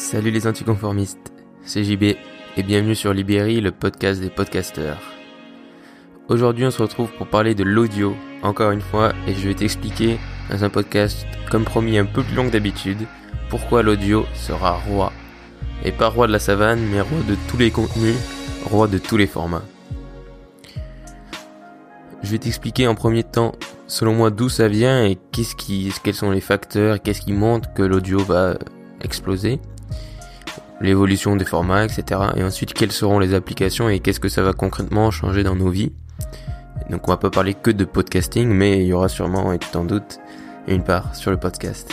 Salut les anticonformistes, c'est JB et bienvenue sur Libéry, le podcast des podcasteurs. Aujourd'hui on se retrouve pour parler de l'audio, encore une fois, et je vais t'expliquer dans un podcast, comme promis un peu plus long que d'habitude, pourquoi l'audio sera roi. Et pas roi de la savane, mais roi de tous les contenus, roi de tous les formats. Je vais t'expliquer en premier temps, selon moi, d'où ça vient et qu'est-ce qui, quels sont les facteurs, qu'est-ce qui montre que l'audio va exploser l'évolution des formats, etc. Et ensuite, quelles seront les applications et qu'est-ce que ça va concrètement changer dans nos vies. Donc on va pas parler que de podcasting, mais il y aura sûrement, et tout doute, une part sur le podcast.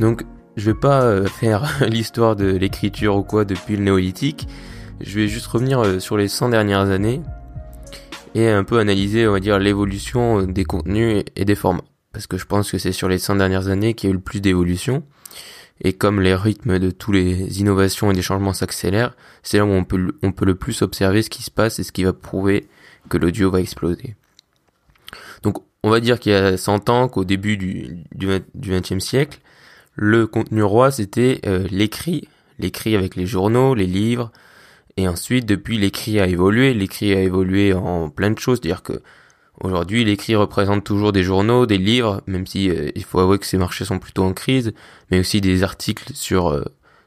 Donc je vais pas euh, faire l'histoire de l'écriture ou quoi depuis le néolithique, je vais juste revenir euh, sur les 100 dernières années et un peu analyser, on va dire, l'évolution des contenus et des formats. Parce que je pense que c'est sur les 100 dernières années qu'il y a eu le plus d'évolution. Et comme les rythmes de toutes les innovations et des changements s'accélèrent, c'est là où on peut, on peut le plus observer ce qui se passe et ce qui va prouver que l'audio va exploser. Donc on va dire qu'il y a 100 ans qu'au début du, du, 20e siècle, le contenu roi c'était euh, l'écrit, l'écrit avec les journaux, les livres, et ensuite depuis l'écrit a évolué, l'écrit a évolué en plein de choses, c'est-à-dire que Aujourd'hui, l'écrit représente toujours des journaux, des livres, même si euh, il faut avouer que ces marchés sont plutôt en crise, mais aussi des articles sur euh,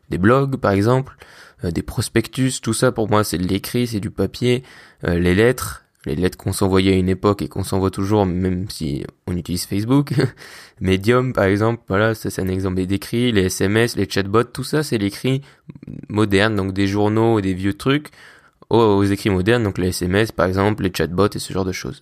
des blogs, par exemple, euh, des prospectus, tout ça pour moi c'est de l'écrit, c'est du papier, les lettres, les lettres qu'on s'envoyait à une époque et qu'on s'envoie toujours, même si on utilise Facebook, Medium par exemple, voilà, ça c'est un exemple d'écrit, les SMS, les chatbots, tout ça c'est l'écrit moderne, donc des journaux et des vieux trucs aux écrits modernes, donc les SMS par exemple, les chatbots et ce genre de choses.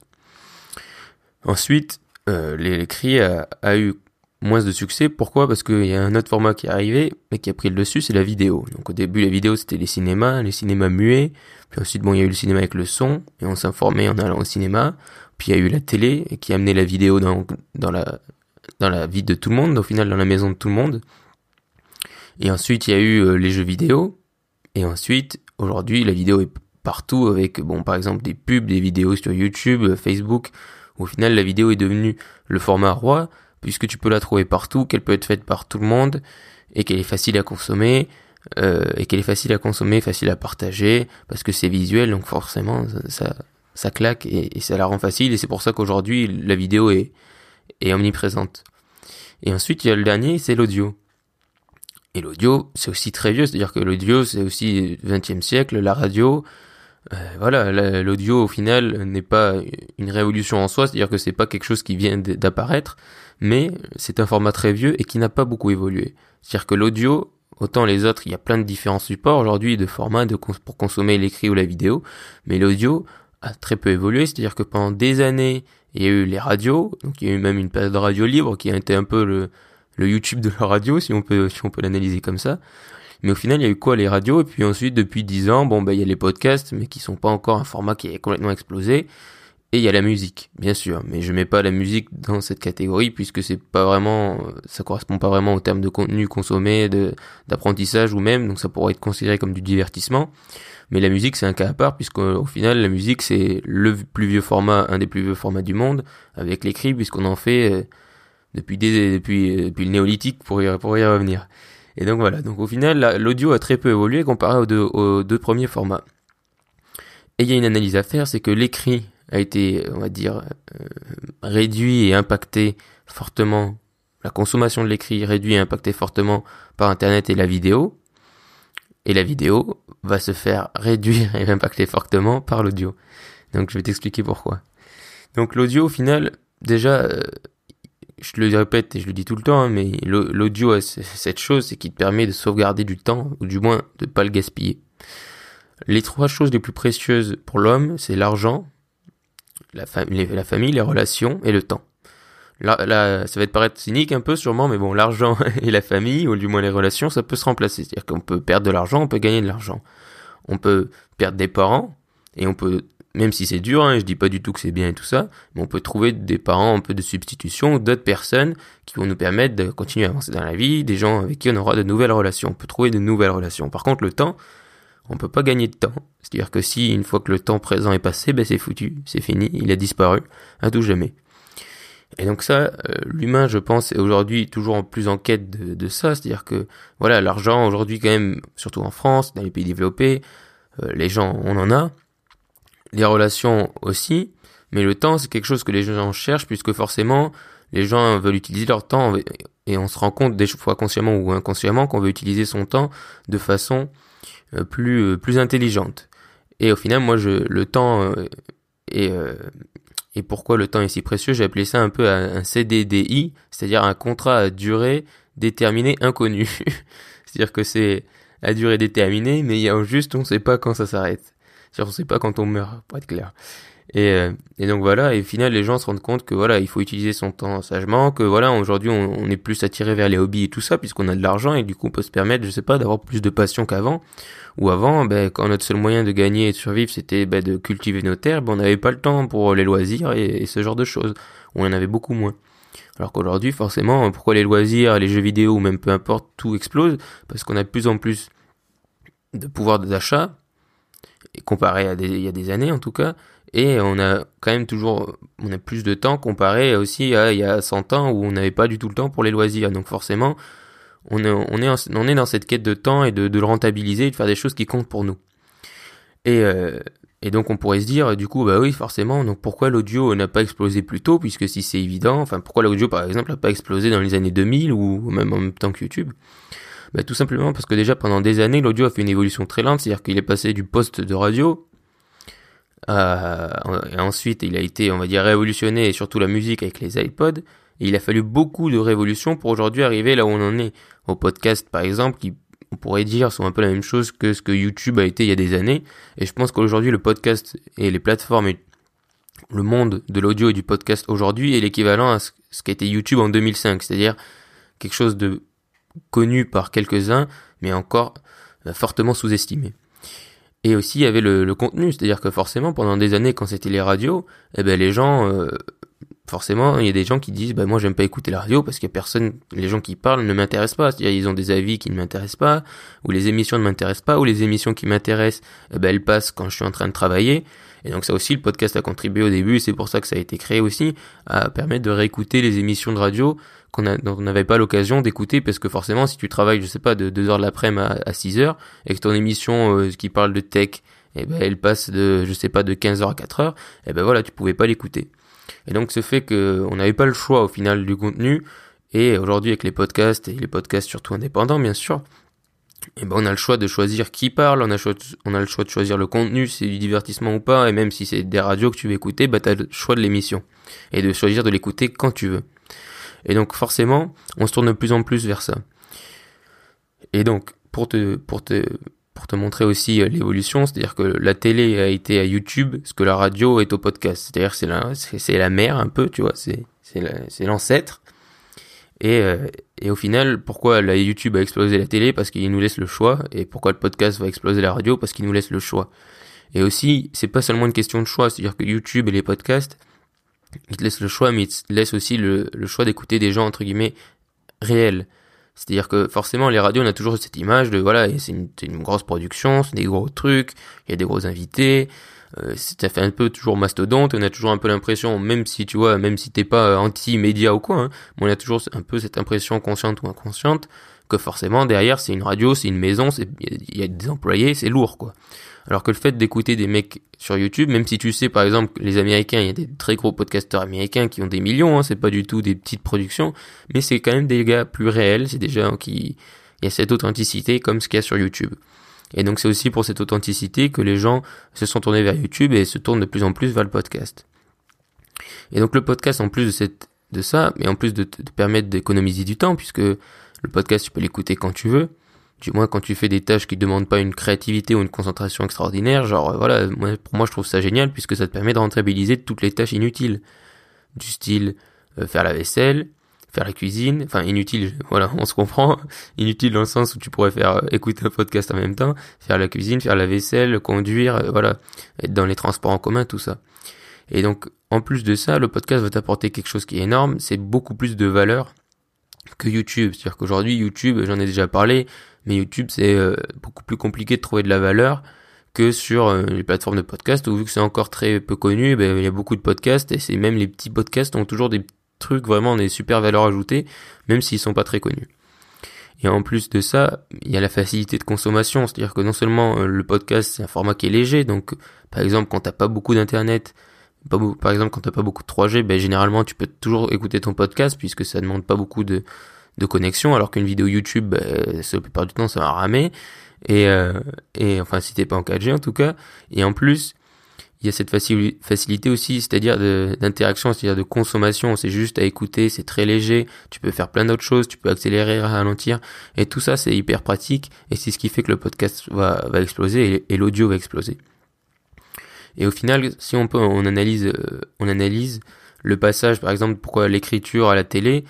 Ensuite, euh, l'écrit a, eu moins de succès. Pourquoi? Parce qu'il y a un autre format qui est arrivé, mais qui a pris le dessus, c'est la vidéo. Donc au début, la vidéo, c'était les cinémas, les cinémas muets. Puis ensuite, bon, il y a eu le cinéma avec le son, et on s'informait en allant au cinéma. Puis il y a eu la télé, qui a amené la vidéo dans, dans, la, dans la vie de tout le monde, au final dans la maison de tout le monde. Et ensuite, il y a eu euh, les jeux vidéo. Et ensuite, aujourd'hui, la vidéo est partout avec, bon, par exemple, des pubs, des vidéos sur YouTube, Facebook, au final, la vidéo est devenue le format roi, puisque tu peux la trouver partout, qu'elle peut être faite par tout le monde, et qu'elle est facile à consommer, euh, et qu'elle est facile à consommer, facile à partager, parce que c'est visuel, donc forcément, ça, ça, claque, et, ça la rend facile, et c'est pour ça qu'aujourd'hui, la vidéo est, est omniprésente. Et ensuite, il y a le dernier, c'est l'audio. Et l'audio, c'est aussi très vieux, c'est-à-dire que l'audio, c'est aussi 20e siècle, la radio, voilà, l'audio au final n'est pas une révolution en soi, c'est-à-dire que c'est pas quelque chose qui vient d'apparaître, mais c'est un format très vieux et qui n'a pas beaucoup évolué. C'est-à-dire que l'audio, autant les autres, il y a plein de différents supports aujourd'hui de formats pour consommer l'écrit ou la vidéo, mais l'audio a très peu évolué, c'est-à-dire que pendant des années, il y a eu les radios, donc il y a eu même une période de radio libre qui a été un peu le, le YouTube de la radio, si on peut, si on peut l'analyser comme ça. Mais au final, il y a eu quoi les radios? Et puis ensuite, depuis 10 ans, bon, bah, il y a les podcasts, mais qui sont pas encore un format qui est complètement explosé. Et il y a la musique, bien sûr, mais je mets pas la musique dans cette catégorie puisque c'est pas vraiment, ça correspond pas vraiment au terme de contenu consommé, d'apprentissage ou même, donc ça pourrait être considéré comme du divertissement. Mais la musique c'est un cas à part puisqu'au final la musique c'est le plus vieux format, un des plus vieux formats du monde avec l'écrit puisqu'on en fait euh, depuis des, depuis depuis le néolithique pour y, pour y revenir. Et donc voilà, donc au final, l'audio a très peu évolué comparé aux deux, premiers formats. Et il y a une analyse à faire, c'est que l'écrit a été, on va dire, euh, réduit et impacté fortement, la consommation de l'écrit réduit et impacté fortement par Internet et la vidéo. Et la vidéo va se faire réduire et impacter fortement par l'audio. Donc je vais t'expliquer pourquoi. Donc l'audio au final, déjà, euh, je le répète et je le dis tout le temps, hein, mais l'audio a cette chose, c'est qu'il te permet de sauvegarder du temps, ou du moins de pas le gaspiller. Les trois choses les plus précieuses pour l'homme, c'est l'argent, la, la, famille, les relations et le temps. Là, là, ça va te paraître cynique un peu sûrement, mais bon, l'argent et la famille, ou du moins les relations, ça peut se remplacer. C'est-à-dire qu'on peut perdre de l'argent, on peut gagner de l'argent. On peut perdre des parents, et on peut même si c'est dur, hein, je dis pas du tout que c'est bien et tout ça, mais on peut trouver des parents un peu de substitution, d'autres personnes qui vont nous permettre de continuer à avancer dans la vie, des gens avec qui on aura de nouvelles relations. On peut trouver de nouvelles relations. Par contre, le temps, on peut pas gagner de temps. C'est-à-dire que si une fois que le temps présent est passé, ben c'est foutu, c'est fini, il a disparu, à tout jamais. Et donc ça, euh, l'humain, je pense, est aujourd'hui toujours plus en quête de, de ça, c'est-à-dire que voilà, l'argent aujourd'hui quand même, surtout en France, dans les pays développés, euh, les gens, on en a, les relations aussi, mais le temps, c'est quelque chose que les gens cherchent puisque forcément, les gens veulent utiliser leur temps et on se rend compte des fois consciemment ou inconsciemment qu'on veut utiliser son temps de façon euh, plus plus intelligente. Et au final, moi, je le temps est et pourquoi le temps est si précieux, j'ai appelé ça un peu un CDDI, c'est-à-dire un contrat à durée déterminée inconnue. c'est-à-dire que c'est à durée déterminée, mais il y a juste on ne sait pas quand ça s'arrête. C'est-à-dire on sait pas quand on meurt, pour être clair. Et, euh, et, donc voilà, et au final les gens se rendent compte que voilà, il faut utiliser son temps sagement, que voilà, aujourd'hui on, on, est plus attiré vers les hobbies et tout ça, puisqu'on a de l'argent et du coup on peut se permettre, je sais pas, d'avoir plus de passion qu'avant. Ou avant, ben, quand notre seul moyen de gagner et de survivre c'était ben, de cultiver nos terres, ben, on n'avait pas le temps pour les loisirs et, et ce genre de choses. On en avait beaucoup moins. Alors qu'aujourd'hui, forcément, pourquoi les loisirs, les jeux vidéo ou même peu importe, tout explose? Parce qu'on a de plus en plus de pouvoir d'achat, comparé à des, il y a des années en tout cas, et on a quand même toujours, on a plus de temps comparé aussi à il y a 100 ans où on n'avait pas du tout le temps pour les loisirs. Donc forcément, on est, dans cette quête de temps et de, de le rentabiliser et de faire des choses qui comptent pour nous. Et, euh, et donc on pourrait se dire, du coup, bah oui, forcément, donc pourquoi l'audio n'a pas explosé plus tôt, puisque si c'est évident, enfin pourquoi l'audio par exemple n'a pas explosé dans les années 2000 ou même en même temps que YouTube? Bah, tout simplement parce que déjà pendant des années l'audio a fait une évolution très lente, c'est-à-dire qu'il est passé du poste de radio euh, et ensuite, il a été, on va dire, révolutionné, et surtout la musique avec les iPods. Et il a fallu beaucoup de révolutions pour aujourd'hui arriver là où on en est. Au podcast, par exemple, qui, on pourrait dire, sont un peu la même chose que ce que YouTube a été il y a des années. Et je pense qu'aujourd'hui, le podcast et les plateformes et le monde de l'audio et du podcast aujourd'hui est l'équivalent à ce été YouTube en 2005. C'est-à-dire quelque chose de connu par quelques-uns, mais encore euh, fortement sous-estimé. Et aussi, il y avait le, contenu, c'est-à-dire que forcément, pendant des années, quand c'était les radios, eh ben les gens, euh, forcément, il y a des gens qui disent, bah moi j'aime pas écouter la radio parce que personne, les gens qui parlent ne m'intéressent pas, c'est-à-dire ils ont des avis qui ne m'intéressent pas, ou les émissions ne m'intéressent pas, ou les émissions qui m'intéressent, eh ben elles passent quand je suis en train de travailler. Et donc ça aussi, le podcast a contribué au début, et c'est pour ça que ça a été créé aussi, à permettre de réécouter les émissions de radio qu'on n'avait pas l'occasion d'écouter parce que forcément si tu travailles je sais pas de 2 heures de l'après-midi à, 6 heures et que ton émission euh, qui parle de tech eh ben elle passe de je sais pas de 15 heures à 4 heures et eh ben voilà tu pouvais pas l'écouter et donc ce fait que on n'avait pas le choix au final du contenu et aujourd'hui avec les podcasts et les podcasts surtout indépendants bien sûr et eh ben on a le choix de choisir qui parle, on a, le choix de choisir le contenu, si c'est du divertissement ou pas, et même si c'est des radios que tu veux écouter, bah t'as le choix de l'émission. Et de choisir de l'écouter quand tu veux. Et donc forcément, on se tourne de plus en plus vers ça. Et donc, pour te, pour te, te montrer aussi euh, l'évolution, c'est-à-dire que la télé a été à YouTube, ce que la radio est au podcast. C'est-à-dire c'est la, c'est la mère un peu, tu vois, c'est, c'est l'ancêtre. Et, euh, et au final, pourquoi la YouTube a explosé la télé? Parce qu'il nous laisse le choix. Et pourquoi le podcast va exploser la radio? Parce qu'il nous laisse le choix. Et aussi, c'est pas seulement une question de choix, c'est-à-dire que YouTube et les podcasts, il te laisse le choix, mais il te laisse aussi le, le choix d'écouter des gens, entre guillemets, réels. C'est-à-dire que forcément, les radios, on a toujours cette image de, voilà, c'est une, grosse production, c'est des gros trucs, il y a des gros invités, euh, ça fait un peu toujours mastodonte, on a toujours un peu l'impression, même si, tu vois, même si t'es pas anti-média ou quoi, hein, on a toujours un peu cette impression consciente ou inconsciente que forcément, derrière, c'est une radio, c'est une maison, il y a des employés, c'est lourd, quoi. Alors que le fait d'écouter des mecs sur YouTube, même si tu sais par exemple les Américains, il y a des très gros podcasteurs américains qui ont des millions, hein, c'est pas du tout des petites productions, mais c'est quand même des gars plus réels, c'est des gens qui il y a cette authenticité comme ce qu'il y a sur YouTube. Et donc c'est aussi pour cette authenticité que les gens se sont tournés vers YouTube et se tournent de plus en plus vers le podcast. Et donc le podcast en plus de de ça, mais en plus de te permettre d'économiser du temps puisque le podcast tu peux l'écouter quand tu veux du moins quand tu fais des tâches qui demandent pas une créativité ou une concentration extraordinaire, genre euh, voilà, pour moi je trouve ça génial puisque ça te permet de rentabiliser toutes les tâches inutiles, du style euh, faire la vaisselle, faire la cuisine, enfin inutile, voilà, on se comprend, inutile dans le sens où tu pourrais faire euh, écouter un podcast en même temps, faire la cuisine, faire la vaisselle, conduire, voilà, être dans les transports en commun, tout ça. Et donc en plus de ça, le podcast va t'apporter quelque chose qui est énorme, c'est beaucoup plus de valeur que YouTube. C'est-à-dire qu'aujourd'hui, YouTube, j'en ai déjà parlé, mais YouTube, c'est euh, beaucoup plus compliqué de trouver de la valeur que sur euh, les plateformes de podcast, où vu que c'est encore très peu connu, ben, il y a beaucoup de podcasts, et c'est même les petits podcasts ont toujours des trucs vraiment des super valeurs ajoutées, même s'ils sont pas très connus. Et en plus de ça, il y a la facilité de consommation, c'est-à-dire que non seulement euh, le podcast c'est un format qui est léger, donc par exemple quand t'as pas beaucoup d'internet, par exemple quand t'as pas beaucoup de 3G, ben généralement tu peux toujours écouter ton podcast puisque ça demande pas beaucoup de, de connexion, alors qu'une vidéo YouTube, ben, la plupart du temps ça va ramer. Et, euh, et enfin si t'es pas en 4G en tout cas. Et en plus, il y a cette facilité aussi, c'est-à-dire d'interaction, c'est-à-dire de consommation. C'est juste à écouter, c'est très léger. Tu peux faire plein d'autres choses, tu peux accélérer, ralentir, et tout ça c'est hyper pratique. Et c'est ce qui fait que le podcast va, va exploser et, l'audio va exploser. Et au final, si on peut, on analyse, euh, on analyse le passage, par exemple, pourquoi l'écriture à la télé.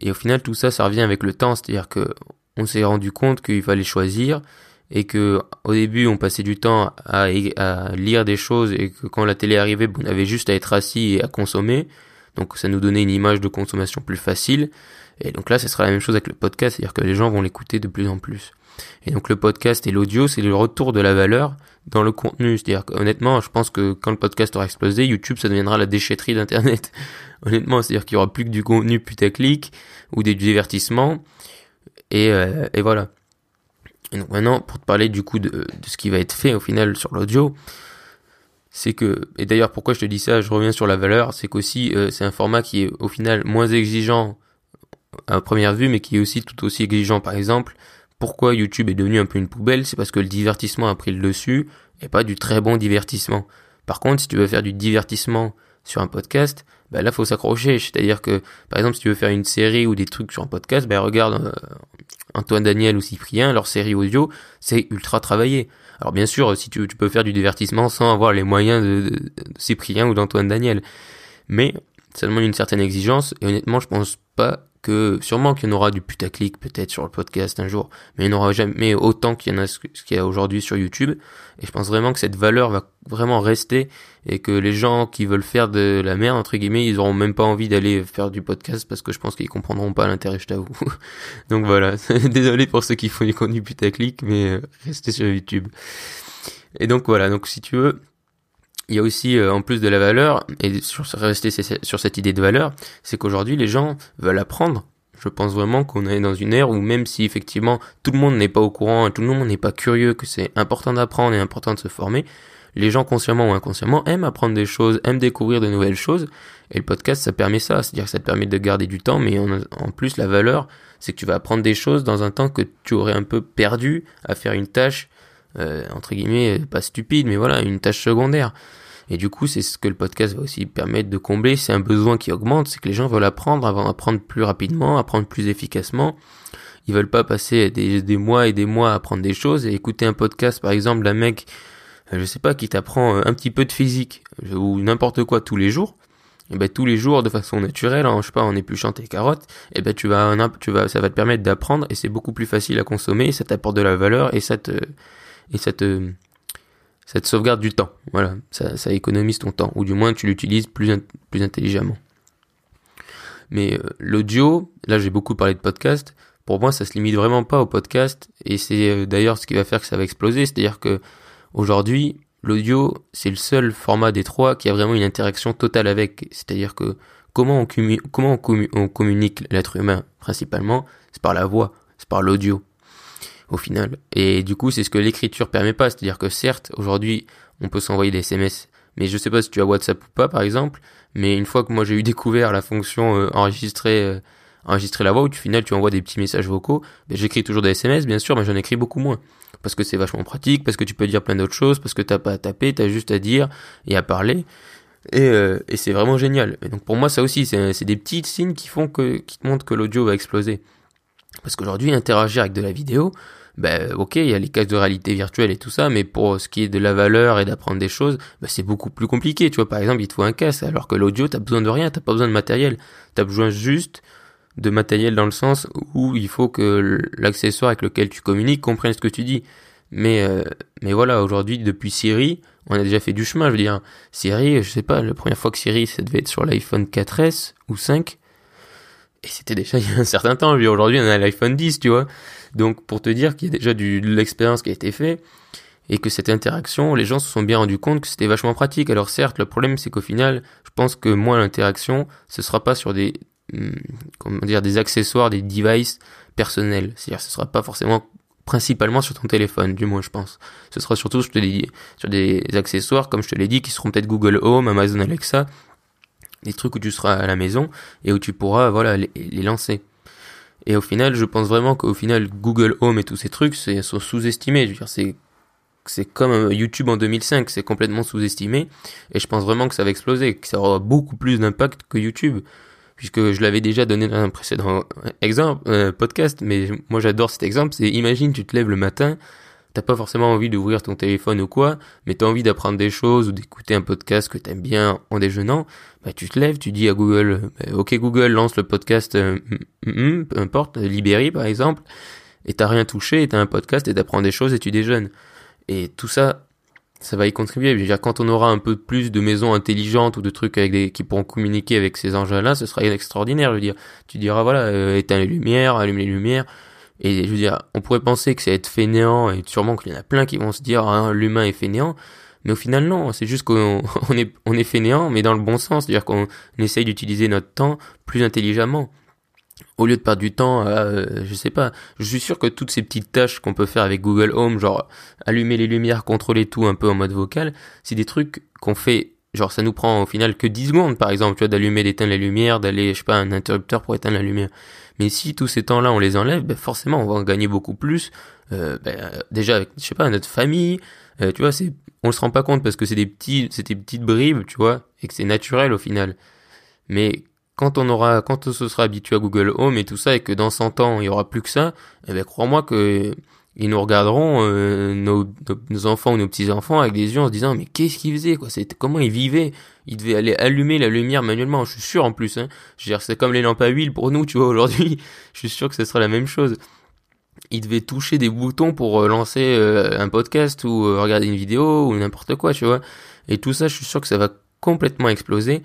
Et au final, tout ça, ça revient avec le temps, c'est-à-dire que on s'est rendu compte qu'il fallait choisir et que au début on passait du temps à, lire des choses et que quand la télé arrivait on avait juste à être assis et à consommer. Donc ça nous donnait une image de consommation plus facile. Et donc là ce sera la même chose avec le podcast. C'est-à-dire que les gens vont l'écouter de plus en plus. Et donc le podcast et l'audio c'est le retour de la valeur dans le contenu. C'est-à-dire honnêtement je pense que quand le podcast aura explosé YouTube ça deviendra la déchetterie d'internet. Honnêtement c'est-à-dire qu'il y aura plus que du contenu putaclic ou des divertissements et, euh, et voilà. Et donc maintenant, pour te parler du coup de, de ce qui va être fait au final sur l'audio, c'est que, et d'ailleurs pourquoi je te dis ça, je reviens sur la valeur, c'est qu'aussi euh, c'est un format qui est au final moins exigeant à première vue, mais qui est aussi tout aussi exigeant. Par exemple, pourquoi YouTube est devenu un peu une poubelle, c'est parce que le divertissement a pris le dessus et pas du très bon divertissement. Par contre, si tu veux faire du divertissement sur un podcast, bah là faut s'accrocher. C'est-à-dire que, par exemple, si tu veux faire une série ou des trucs sur un podcast, bah regarde euh, Antoine Daniel ou Cyprien, leur série audio, c'est ultra travaillé. Alors bien sûr, si tu, peux faire du divertissement sans avoir les moyens de, de Cyprien ou d'Antoine Daniel, mais ça demande une certaine exigence. Et honnêtement, je pense pas sûrement qu'il y en aura du putaclic peut-être sur le podcast un jour, mais il n'y en aura jamais autant qu'il y en a ce qu'il y a aujourd'hui sur YouTube. Et je pense vraiment que cette valeur va vraiment rester et que les gens qui veulent faire de la merde entre guillemets, ils auront même pas envie d'aller faire du podcast parce que je pense qu'ils comprendront pas l'intérêt, je t'avoue. Donc voilà, désolé pour ceux qui font du contenu putaclic, mais euh, restez sur YouTube. Et donc voilà, donc si tu veux, il y a aussi, euh, en plus de la valeur, et sur rester sur cette idée de valeur, c'est qu'aujourd'hui les gens veulent apprendre. Je pense vraiment qu'on est dans une ère où même si effectivement tout le monde n'est pas au courant, tout le monde n'est pas curieux, que c'est important d'apprendre et important de se former, les gens consciemment ou inconsciemment aiment apprendre des choses, aiment découvrir de nouvelles choses, et le podcast ça permet ça, c'est-à-dire que ça te permet de garder du temps, mais en, en plus la valeur, c'est que tu vas apprendre des choses dans un temps que tu aurais un peu perdu à faire une tâche euh, entre guillemets, pas stupide, mais voilà, une tâche secondaire. Et du coup, c'est ce que le podcast va aussi permettre de combler. C'est un besoin qui augmente, c'est que les gens veulent apprendre, apprendre plus rapidement, apprendre plus efficacement. Ils veulent pas passer des, des mois et des mois à apprendre des choses et écouter un podcast, par exemple, d'un mec, euh, je sais pas, qui t'apprend un petit peu de physique ou n'importe quoi tous les jours. Et ben tous les jours de façon naturelle, hein, je sais pas, en épluchant tes carottes, et ben tu vas, tu vas, ça va te permettre d'apprendre et c'est beaucoup plus facile à consommer, ça t'apporte de la valeur et ça te, et ça te, te sauvegarde du temps. Voilà, ça, ça économise ton temps, ou du moins tu l'utilises plus, plus intelligemment. Mais euh, l'audio, là j'ai beaucoup parlé de podcast, pour moi ça se limite vraiment pas au podcast, et c'est euh, d'ailleurs ce qui va faire que ça va exploser, c'est-à-dire que aujourd'hui, l'audio c'est le seul format des trois qui a vraiment une interaction totale avec, c'est-à-dire que comment on, comment on communique l'être humain principalement, c'est par la voix, c'est par l'audio au final. Et du coup, c'est ce que l'écriture permet pas. C'est-à-dire que certes, aujourd'hui, on peut s'envoyer des SMS, mais je sais pas si tu as WhatsApp ou pas, par exemple. Mais une fois que moi j'ai eu découvert la fonction euh, enregistrer, euh, enregistrer la voix, où au final tu envoies des petits messages vocaux, ben, j'écris toujours des SMS, bien sûr, mais j'en écris beaucoup moins. Parce que c'est vachement pratique, parce que tu peux dire plein d'autres choses, parce que t'as pas à taper, t'as juste à dire et à parler. Et, euh, c'est vraiment génial. Et donc pour moi, ça aussi, c'est des petits signes qui font que, qui te montrent que l'audio va exploser. Parce qu'aujourd'hui, interagir avec de la vidéo, ben ok, il y a les casques de réalité virtuelle et tout ça, mais pour ce qui est de la valeur et d'apprendre des choses, ben, c'est beaucoup plus compliqué. Tu vois, par exemple, il te faut un casque, alors que l'audio, t'as besoin de rien, t'as pas besoin de matériel, t'as besoin juste de matériel dans le sens où il faut que l'accessoire avec lequel tu communiques comprenne ce que tu dis. Mais euh, mais voilà, aujourd'hui, depuis Siri, on a déjà fait du chemin. Je veux dire, Siri, je sais pas, la première fois que Siri, ça devait être sur l'iPhone 4S ou 5. Et c'était déjà il y a un certain temps. Aujourd'hui, on a l'iPhone 10, tu vois. Donc, pour te dire qu'il y a déjà de l'expérience qui a été faite. et que cette interaction, les gens se sont bien rendus compte que c'était vachement pratique. Alors certes, le problème c'est qu'au final, je pense que moi l'interaction, ce sera pas sur des hmm, comment dire des accessoires, des devices personnels. C'est-à-dire ce sera pas forcément principalement sur ton téléphone, du moins je pense. Ce sera surtout, sur des accessoires, comme je te l'ai dit, qui seront peut-être Google Home, Amazon Alexa, des trucs où tu seras à la maison et où tu pourras voilà les, lancer. Et au final, je pense vraiment qu'au final, Google Home et tous ces trucs, c'est sont sous-estimés. C'est c'est comme euh, YouTube en 2005, c'est complètement sous-estimé. Et je pense vraiment que ça va exploser, que ça aura beaucoup plus d'impact que YouTube. Puisque je l'avais déjà donné dans un précédent exemple, euh, podcast, mais moi j'adore cet exemple, c'est imagine tu te lèves le matin, t'as pas forcément envie d'ouvrir ton téléphone ou quoi, mais t'as envie d'apprendre des choses ou d'écouter un podcast que t'aimes bien en déjeunant, bah tu te lèves, tu dis à Google, bah, ok Google lance le podcast, euh, peu importe, Libéry par exemple, et t'as rien touché, et t'as un podcast et t'apprends des choses et tu déjeunes. Et tout ça, ça va y contribuer. Je veux dire, quand on aura un peu plus de maisons intelligentes ou de trucs avec des, qui pourront communiquer avec ces engins-là, ce sera extraordinaire. Je veux dire, tu diras voilà, euh, éteins les lumières, allume les lumières. Et je veux dire, on pourrait penser que c'est être fainéant et sûrement qu'il y en a plein qui vont se dire hein, l'humain est fainéant. Mais au final non, c'est juste qu'on on est on est fainéant, mais dans le bon sens, c'est-à-dire qu'on essaye d'utiliser notre temps plus intelligemment au lieu de perdre du temps, euh, je sais pas, je suis sûr que toutes ces petites tâches qu'on peut faire avec Google Home, genre allumer les lumières, contrôler tout un peu en mode vocal, c'est des trucs qu'on fait, genre ça nous prend au final que 10 secondes par exemple, tu vois, d'allumer, d'éteindre la lumière, d'aller, je sais pas, un interrupteur pour éteindre la lumière. Mais si tous ces temps-là on les enlève, ben forcément on va en gagner beaucoup plus. Euh, ben, déjà avec, je sais pas, notre famille, euh, tu vois, c'est, on se rend pas compte parce que c'est des petits, c'est petites bribes, tu vois, et que c'est naturel au final. Mais quand on aura, quand on se sera habitué à Google Home et tout ça, et que dans 100 ans il y aura plus que ça, eh ben crois-moi que ils nous regarderont euh, nos, nos, enfants ou nos petits enfants avec des yeux en se disant mais qu'est-ce qu'ils faisaient quoi? C'était comment ils vivaient? Ils devaient aller allumer la lumière manuellement je suis sûr en plus hein. Dire c'est comme les lampes à huile pour nous tu vois aujourd'hui. Je suis sûr que ce sera la même chose. Ils devaient toucher des boutons pour euh, lancer euh, un podcast ou regarder une vidéo ou n'importe quoi tu vois. Et tout ça je suis sûr que ça va complètement exploser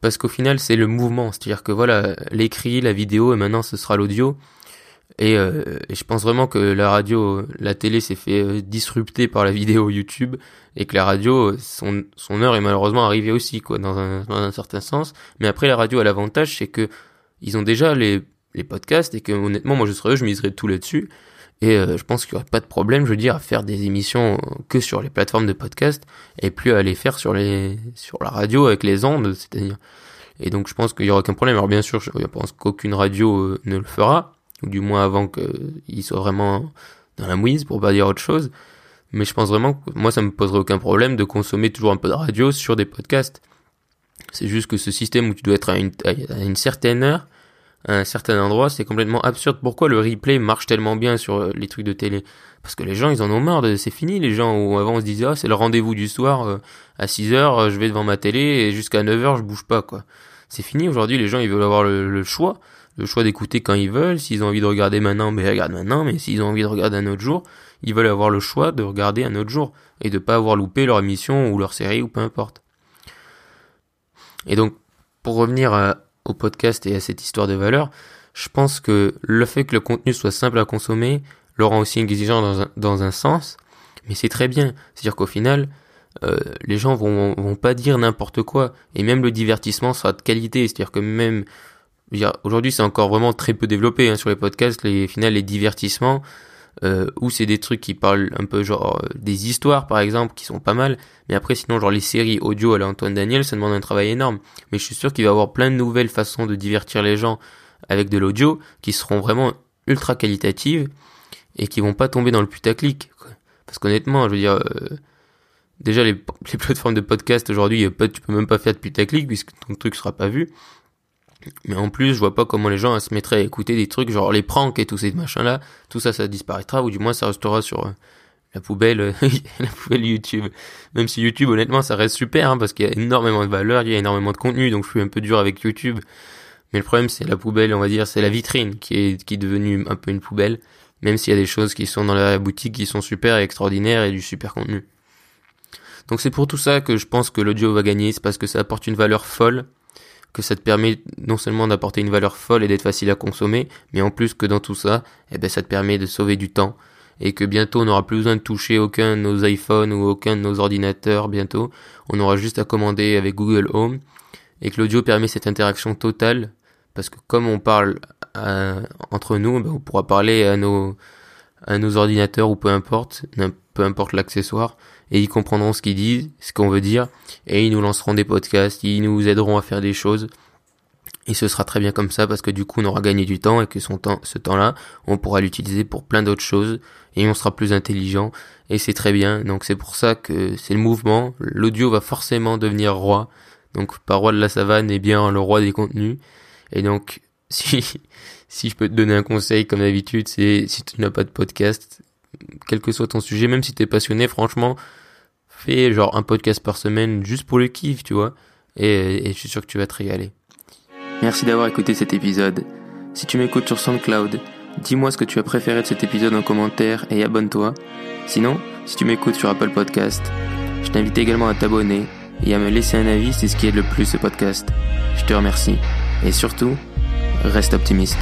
parce qu'au final c'est le mouvement, c'est-à-dire que voilà, l'écrit, la vidéo et maintenant ce sera l'audio. Et, euh, je pense vraiment que la radio, la télé s'est fait euh, disrupter par la vidéo YouTube et que la radio, son, son heure est malheureusement arrivée aussi, quoi, dans un, dans un certain sens. Mais après la radio a l'avantage, c'est que ils ont déjà les, les podcasts et que honnêtement, moi je serais eux, je miserais tout là-dessus. Et euh, je pense qu'il n'y aurait pas de problème, je veux dire, à faire des émissions que sur les plateformes de podcast et plus à les faire sur les sur la radio avec les ondes, c'est-à-dire. Et donc je pense qu'il n'y aura aucun problème. Alors bien sûr, je pense qu'aucune radio euh, ne le fera, ou du moins avant qu'il soit vraiment dans la mouise, pour pas dire autre chose. Mais je pense vraiment que moi, ça me poserait aucun problème de consommer toujours un peu de radio sur des podcasts. C'est juste que ce système où tu dois être à une, certaine heure, à un certain endroit, c'est complètement absurde. Pourquoi le replay marche tellement bien sur euh, les trucs de télé? Parce que les gens, ils en ont marre, c'est fini les gens avant on se disait ah, c'est le rendez-vous du soir euh, à 6 heures, euh, je vais devant ma télé et jusqu'à 9 heures je bouge pas. C'est fini aujourd'hui, les gens ils veulent avoir le, choix, le choix d'écouter quand ils veulent, s'ils ont envie de regarder maintenant, ben ils regardent maintenant, mais s'ils ont envie de regarder un autre jour, ils veulent avoir le choix de regarder un autre jour et de pas avoir loupé leur émission ou leur série ou peu importe. Et donc pour revenir à, au podcast et à cette histoire de valeur, je pense que le fait que le contenu soit simple à consommer le rend aussi exigeant dans un, dans un sens, mais c'est très bien. C'est-à-dire qu'au final, euh, les gens vont, vont pas dire n'importe quoi, et même le divertissement sera de qualité. C'est-à-dire que même aujourd'hui, c'est encore vraiment très peu développé hein, sur les podcasts. Les final, les divertissements, euh, ou c'est des trucs qui parlent un peu genre euh, des histoires par exemple qui sont pas mal. Mais après sinon genre les séries audio à l'Antoine Daniel ça demande un travail énorme. Mais je suis sûr qu'il va y avoir plein de nouvelles façons de divertir les gens avec de l'audio qui seront vraiment ultra qualitatives et qui vont pas tomber dans le putaclic parce qu'honnêtement je veux dire euh, déjà les, les, plateformes de podcast aujourd'hui tu peux même pas faire de putaclic puisque ton truc sera pas vu mais en plus, je vois pas comment les gens se mettraient à écouter des trucs genre les pranks et tous ces machins-là. Tout ça, ça disparaîtra ou du moins ça restera sur euh, la poubelle, la poubelle YouTube. Même si YouTube, honnêtement, ça reste super hein, parce qu'il y a énormément de valeur, il y a énormément de contenu, donc je suis un peu dur avec YouTube. Mais le problème, c'est la poubelle, on va dire, c'est la vitrine qui est qui est devenue un peu une poubelle. Même s'il y a des choses qui sont dans la boutique qui sont super et extraordinaires et du super contenu. Donc c'est pour tout ça que je pense que l'audio va gagner, c'est parce que ça apporte une valeur folle que ça te permet non seulement d'apporter une valeur folle et d'être facile à consommer, mais en plus que dans tout ça, eh ben, ça te permet de sauver du temps et que bientôt on n'aura plus besoin de toucher aucun de nos iPhones ou aucun de nos ordinateurs bientôt. On aura juste à commander avec Google Home et que l'audio permet cette interaction totale parce que comme on parle euh, entre nous, ben, on pourra parler à nos à nos ordinateurs ou peu importe, peu importe l'accessoire, et ils comprendront ce qu'ils disent, ce qu'on veut dire, et ils nous lanceront des podcasts, ils nous aideront à faire des choses, et ce sera très bien comme ça parce que du coup on aura gagné du temps et que son temps, ce temps-là, on pourra l'utiliser pour plein d'autres choses et on sera plus intelligent et c'est très bien. Donc c'est pour ça que c'est le mouvement. L'audio va forcément devenir roi. Donc pas roi de la savane et bien le roi des contenus. Et donc si si je peux te donner un conseil comme d'habitude, c'est si tu n'as pas de podcast, quel que soit ton sujet, même si t'es passionné, franchement, fais genre un podcast par semaine juste pour le kiff, tu vois. Et, je suis sûr que tu vas te régaler. Merci d'avoir écouté cet épisode. Si tu m'écoutes sur SoundCloud, dis-moi ce que tu as préféré de cet épisode en commentaire et abonne-toi. Sinon, si tu m'écoutes sur Apple Podcast, je t'invite également à t'abonner et à me laisser un avis, c'est ce qui aide le plus ce podcast. Je te remercie. Et surtout, reste optimiste.